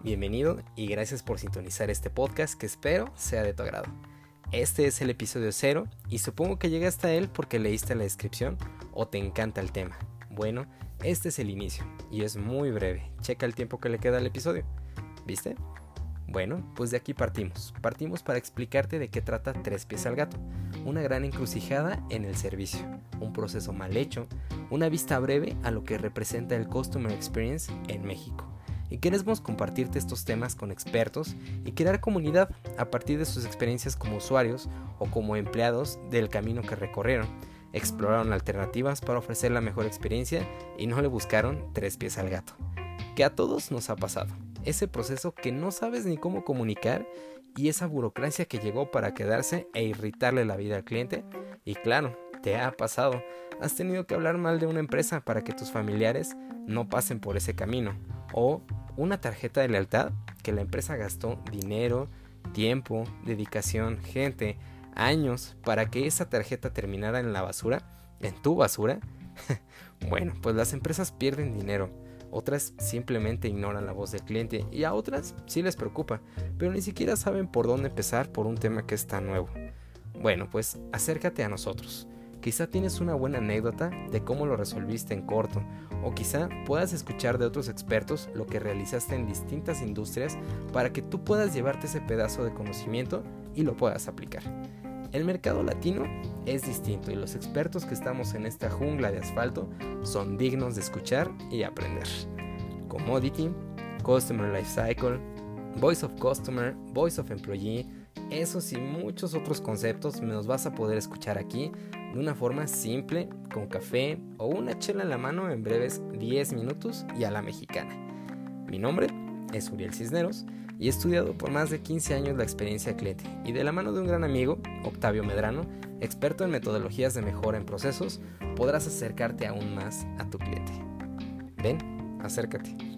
Bienvenido y gracias por sintonizar este podcast que espero sea de tu agrado. Este es el episodio 0 y supongo que llegaste a él porque leíste la descripción o te encanta el tema. Bueno, este es el inicio y es muy breve. Checa el tiempo que le queda al episodio. ¿Viste? Bueno, pues de aquí partimos. Partimos para explicarte de qué trata Tres pies al gato. Una gran encrucijada en el servicio, un proceso mal hecho, una vista breve a lo que representa el Customer Experience en México. Y queremos compartirte estos temas con expertos y crear comunidad a partir de sus experiencias como usuarios o como empleados del camino que recorrieron. Exploraron alternativas para ofrecer la mejor experiencia y no le buscaron tres pies al gato. Que a todos nos ha pasado ese proceso que no sabes ni cómo comunicar y esa burocracia que llegó para quedarse e irritarle la vida al cliente. Y claro, te ha pasado, has tenido que hablar mal de una empresa para que tus familiares no pasen por ese camino. O una tarjeta de lealtad que la empresa gastó dinero, tiempo, dedicación, gente, años para que esa tarjeta terminara en la basura, en tu basura. bueno, pues las empresas pierden dinero otras simplemente ignoran la voz del cliente y a otras sí les preocupa, pero ni siquiera saben por dónde empezar por un tema que es tan nuevo. Bueno, pues acércate a nosotros. Quizá tienes una buena anécdota de cómo lo resolviste en corto, o quizá puedas escuchar de otros expertos lo que realizaste en distintas industrias para que tú puedas llevarte ese pedazo de conocimiento y lo puedas aplicar. El mercado latino es distinto y los expertos que estamos en esta jungla de asfalto son dignos de escuchar y aprender. Commodity, Customer Lifecycle, Voice of Customer, Voice of Employee, esos y muchos otros conceptos me los vas a poder escuchar aquí de una forma simple, con café o una chela en la mano en breves 10 minutos y a la mexicana. Mi nombre es Uriel Cisneros y he estudiado por más de 15 años la experiencia cliente y de la mano de un gran amigo, Octavio Medrano, experto en metodologías de mejora en procesos, podrás acercarte aún más a tu cliente. Ven, acércate.